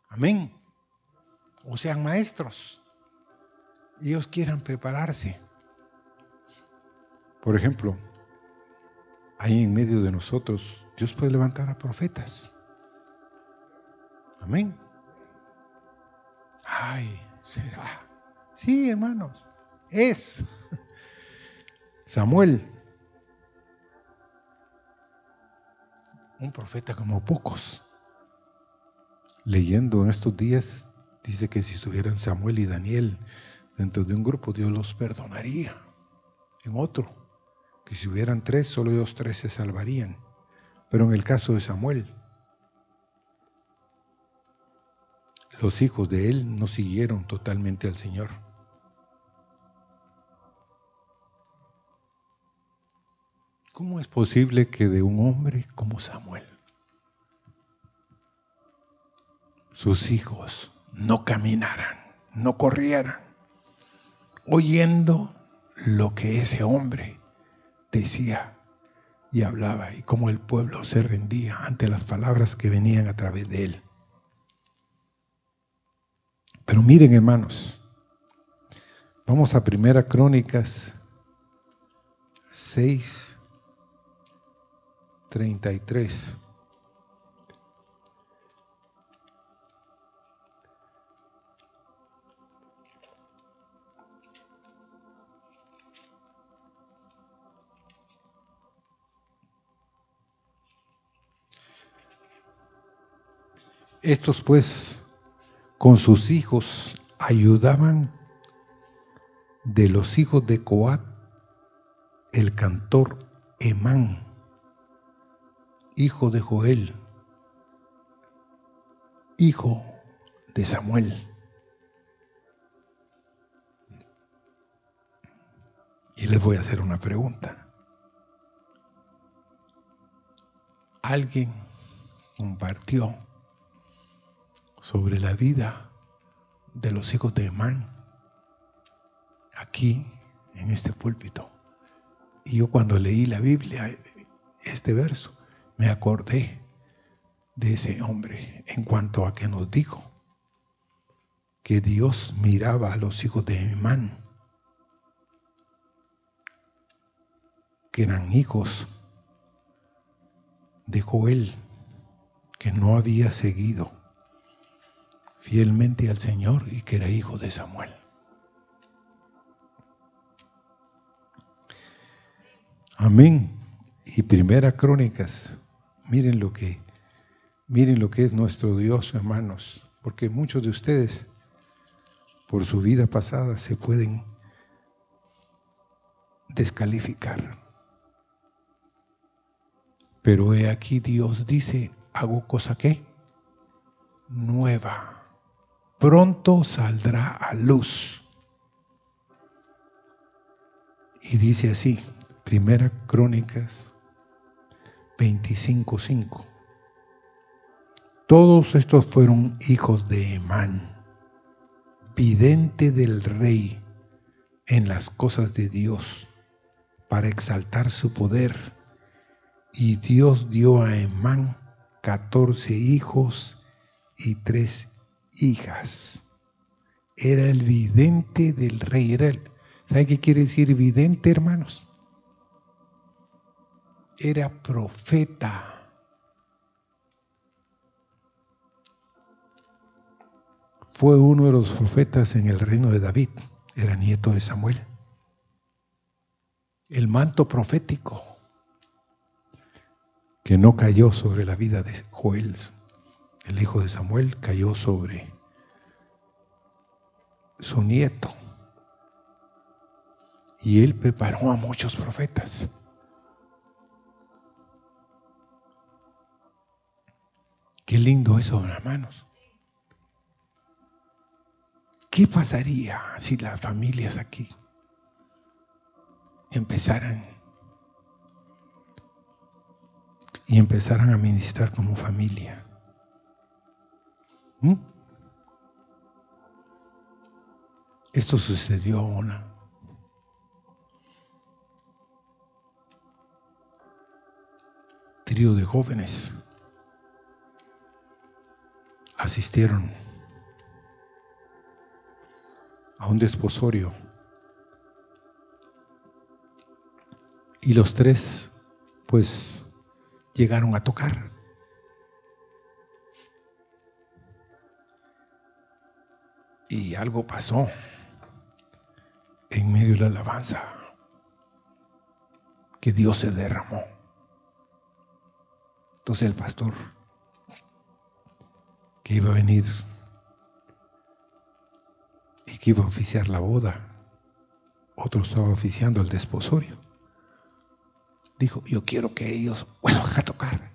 A: Amén. O sean maestros. Ellos quieran prepararse. Por ejemplo, ahí en medio de nosotros, Dios puede levantar a profetas. Amén. Ay, será. Sí, hermanos, es Samuel. Un profeta como pocos. Leyendo en estos días, dice que si estuvieran Samuel y Daniel dentro de un grupo, Dios los perdonaría. En otro, que si hubieran tres, solo ellos tres se salvarían. Pero en el caso de Samuel, los hijos de él no siguieron totalmente al Señor. ¿Cómo es posible que de un hombre como Samuel sus hijos no caminaran, no corrieran, oyendo lo que ese hombre decía y hablaba y cómo el pueblo se rendía ante las palabras que venían a través de él? Pero miren, hermanos, vamos a Primera Crónicas 6, 33. Estos pues con sus hijos ayudaban de los hijos de Coat el cantor Emán, hijo de Joel, hijo de Samuel. Y les voy a hacer una pregunta. ¿Alguien compartió sobre la vida de los hijos de Emán aquí en este púlpito. Y yo cuando leí la Biblia, este verso, me acordé de ese hombre en cuanto a que nos dijo que Dios miraba a los hijos de Emán, que eran hijos de Joel, que no había seguido fielmente al Señor y que era hijo de Samuel. Amén. Y primera crónicas, miren lo que miren lo que es nuestro Dios, hermanos, porque muchos de ustedes por su vida pasada se pueden descalificar. Pero he aquí Dios dice, hago cosa que nueva. Pronto saldrá a luz. Y dice así, Primera Crónicas 25.5. Todos estos fueron hijos de Emán, vidente del rey en las cosas de Dios, para exaltar su poder. Y Dios dio a Emán catorce hijos y tres hijas. Era el vidente del rey. Era el, ¿Sabe qué quiere decir vidente, hermanos? Era profeta. Fue uno de los profetas en el reino de David. Era nieto de Samuel. El manto profético que no cayó sobre la vida de Joel, el hijo de Samuel, cayó sobre su nieto. Y él preparó a muchos profetas. Qué lindo eso, hermanos. ¿Qué pasaría si las familias aquí empezaran y empezaran a ministrar como familia. ¿Mm? Esto sucedió una. Trío de jóvenes asistieron a un desposorio y los tres pues llegaron a tocar. Y algo pasó en medio de la alabanza, que Dios se derramó. Entonces el pastor que iba a venir y que iba a oficiar la boda, otro estaba oficiando el desposorio dijo, yo quiero que ellos vuelvan a tocar,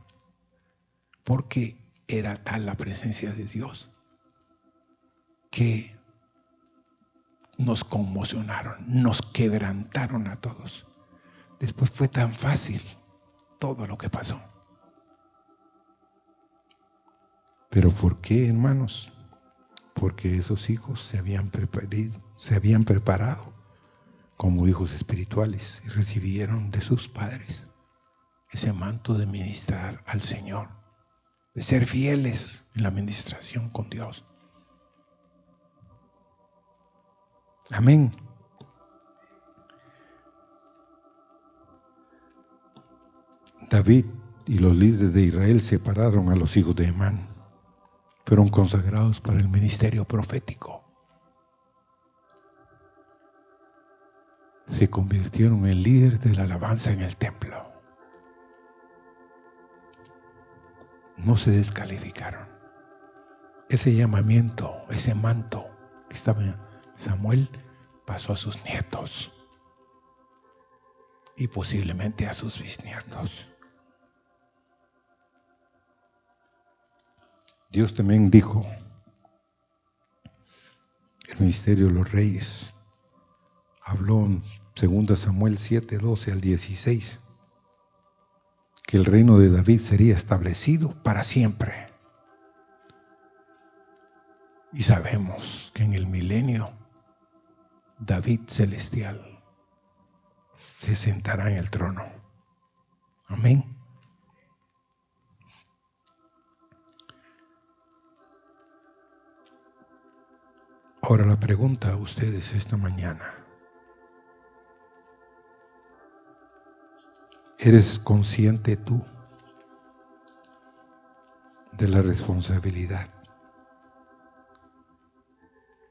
A: porque era tal la presencia de Dios que nos conmocionaron, nos quebrantaron a todos. Después fue tan fácil todo lo que pasó. Pero ¿por qué, hermanos? Porque esos hijos se habían preparado, se habían preparado como hijos espirituales y recibieron de sus padres ese manto de ministrar al Señor, de ser fieles en la administración con Dios. Amén. David y los líderes de Israel separaron a los hijos de Emán. Fueron consagrados para el ministerio profético. se convirtieron en líderes de la alabanza en el templo. No se descalificaron. Ese llamamiento, ese manto que estaba en Samuel pasó a sus nietos y posiblemente a sus bisnietos. Dios también dijo, el ministerio de los reyes habló en 2 Samuel 7, 12 al 16, que el reino de David sería establecido para siempre. Y sabemos que en el milenio David celestial se sentará en el trono. Amén. Ahora la pregunta a ustedes esta mañana. ¿Eres consciente tú de la responsabilidad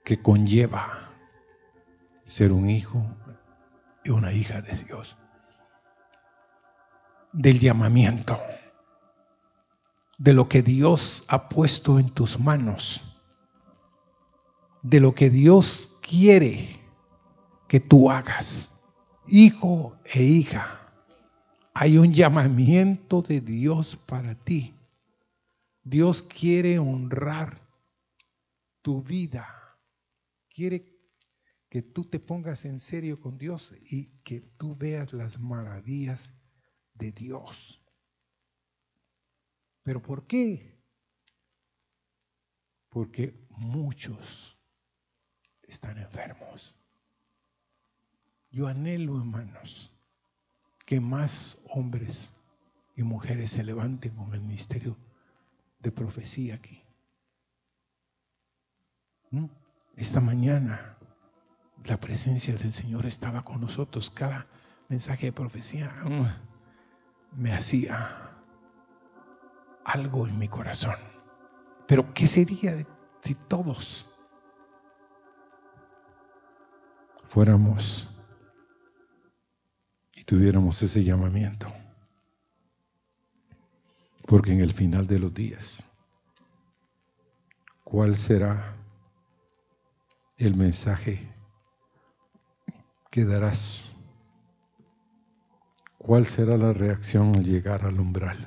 A: que conlleva ser un hijo y una hija de Dios? Del llamamiento, de lo que Dios ha puesto en tus manos, de lo que Dios quiere que tú hagas, hijo e hija hay un llamamiento de Dios para ti. Dios quiere honrar tu vida. Quiere que tú te pongas en serio con Dios y que tú veas las maravillas de Dios. ¿Pero por qué? Porque muchos están enfermos. Yo anhelo, hermanos, que más hombres y mujeres se levanten con el ministerio de profecía aquí. ¿Mm? Esta mañana la presencia del Señor estaba con nosotros. Cada mensaje de profecía mm, me hacía algo en mi corazón. Pero ¿qué sería si todos fuéramos y tuviéramos ese llamamiento? Porque en el final de los días, ¿cuál será el mensaje que darás? ¿Cuál será la reacción al llegar al umbral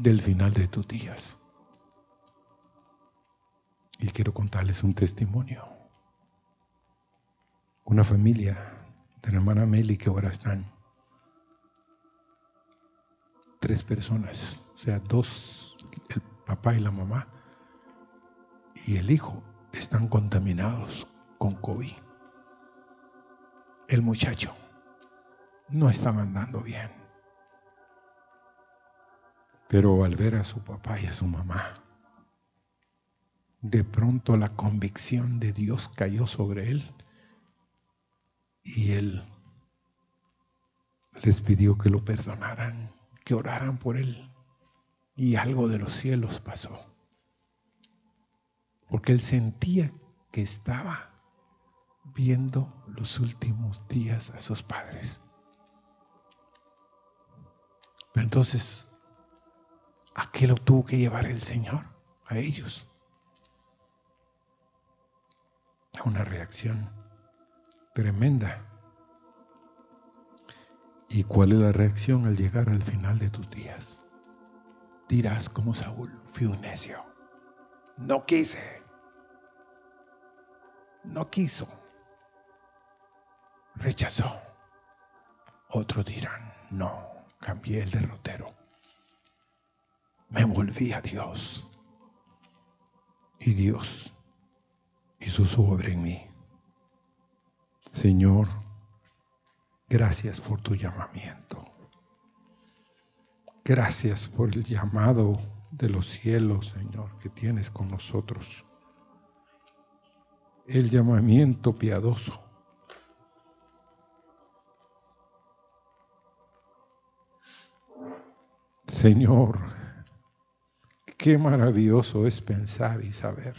A: del final de tus días? Y quiero contarles un testimonio. Una familia de la hermana Meli que ahora están tres personas, o sea, dos, el papá y la mamá, y el hijo están contaminados con COVID. El muchacho no está andando bien. Pero al ver a su papá y a su mamá, de pronto la convicción de Dios cayó sobre él y él les pidió que lo perdonaran que oraran por él. Y algo de los cielos pasó. Porque él sentía que estaba viendo los últimos días a sus padres. Pero entonces, ¿a qué lo tuvo que llevar el Señor? A ellos. A una reacción tremenda. ¿Y cuál es la reacción al llegar al final de tus días? Dirás como Saúl, fui un necio. No quise. No quiso. Rechazó. Otros dirán, no, cambié el derrotero. Me volví a Dios. Y Dios hizo su obra en mí. Señor, Gracias por tu llamamiento. Gracias por el llamado de los cielos, Señor, que tienes con nosotros. El llamamiento piadoso. Señor, qué maravilloso es pensar y saber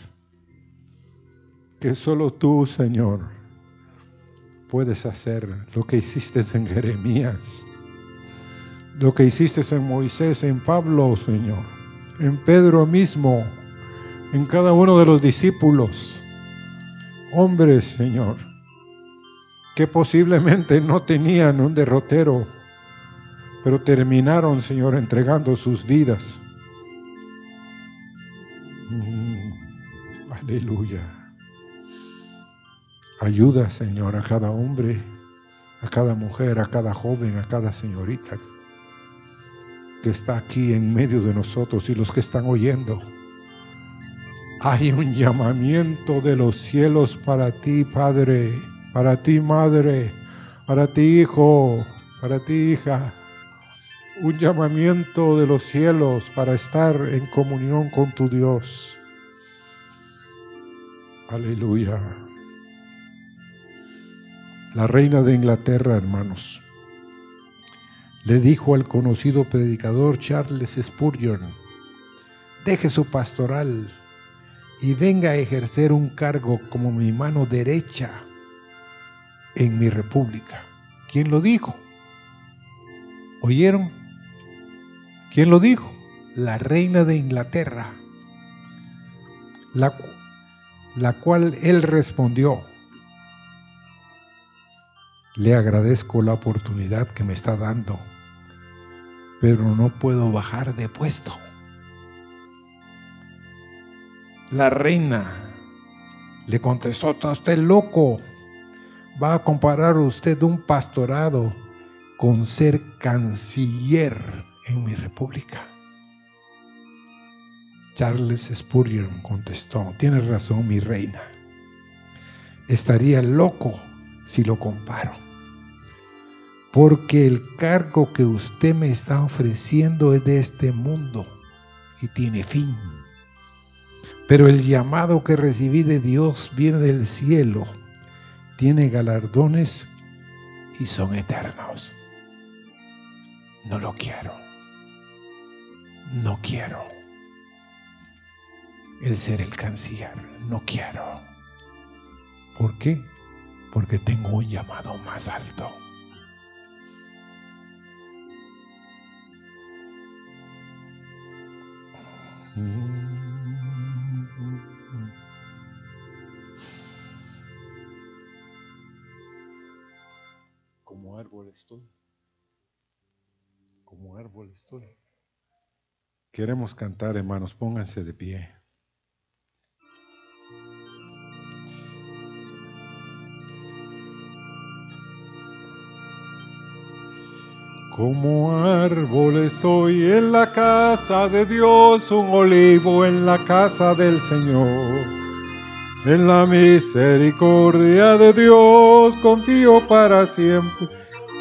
A: que solo tú, Señor, puedes hacer lo que hiciste en Jeremías, lo que hiciste en Moisés, en Pablo, Señor, en Pedro mismo, en cada uno de los discípulos, hombres, Señor, que posiblemente no tenían un derrotero, pero terminaron, Señor, entregando sus vidas. Mm, aleluya. Ayuda, Señor, a cada hombre, a cada mujer, a cada joven, a cada señorita que está aquí en medio de nosotros y los que están oyendo. Hay un llamamiento de los cielos para ti, Padre, para ti, Madre, para ti, Hijo, para ti, hija. Un llamamiento de los cielos para estar en comunión con tu Dios. Aleluya la reina de Inglaterra, hermanos, le dijo al conocido predicador Charles Spurgeon, deje su pastoral y venga a ejercer un cargo como mi mano derecha en mi república. ¿Quién lo dijo? ¿Oyeron? ¿Quién lo dijo? La reina de Inglaterra, la, la cual él respondió, le agradezco la oportunidad que me está dando, pero no puedo bajar de puesto. La reina le contestó, está usted loco. Va a comparar usted un pastorado con ser canciller en mi república. Charles Spurgeon contestó, tienes razón mi reina. Estaría loco si lo comparo. Porque el cargo que usted me está ofreciendo es de este mundo y tiene fin. Pero el llamado que recibí de Dios viene del cielo, tiene galardones y son eternos. No lo quiero. No quiero. El ser el canciller. No quiero. ¿Por qué? Porque tengo un llamado más alto. Como árbol estoy. Como árbol estoy. Queremos cantar, hermanos, pónganse de pie. Como árbol estoy en la casa de Dios, un olivo en la casa del Señor. En la misericordia de Dios confío para siempre.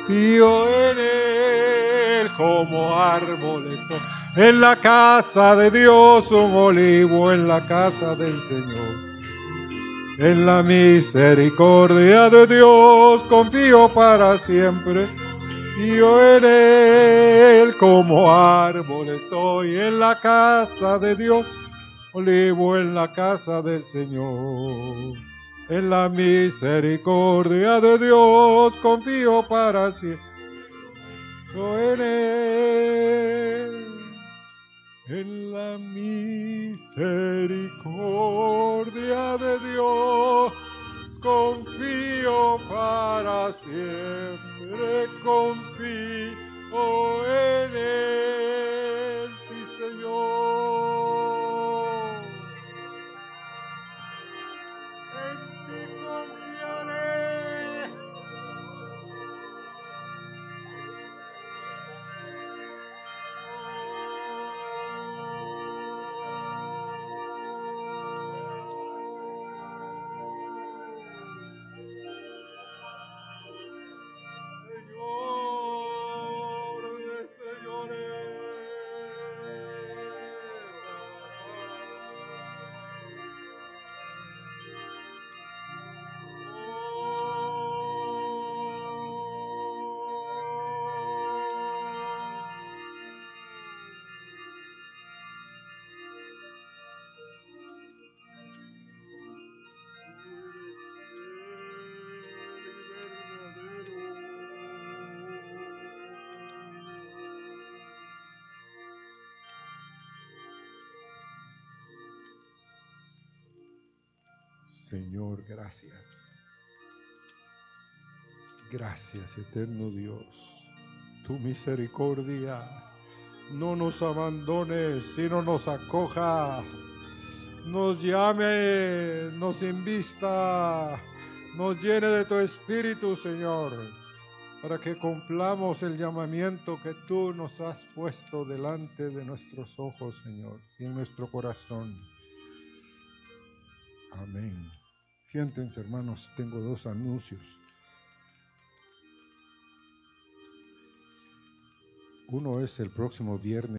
A: Fío en Él como árbol estoy. En la casa de Dios, un olivo en la casa del Señor. En la misericordia de Dios confío para siempre yo en él como árbol estoy en la casa de Dios, olivo en la casa del Señor. En la misericordia de Dios confío para siempre. Yo en él, en la misericordia de Dios confío para siempre confío en Él, sí Señor. Gracias. Gracias, eterno Dios. Tu misericordia no nos abandones, sino nos acoja, nos llame, nos invista, nos llene de tu espíritu, Señor, para que cumplamos el llamamiento que tú nos has puesto delante de nuestros ojos, Señor, y en nuestro corazón. Amén. Siéntense, hermanos, tengo dos anuncios. Uno es el próximo viernes.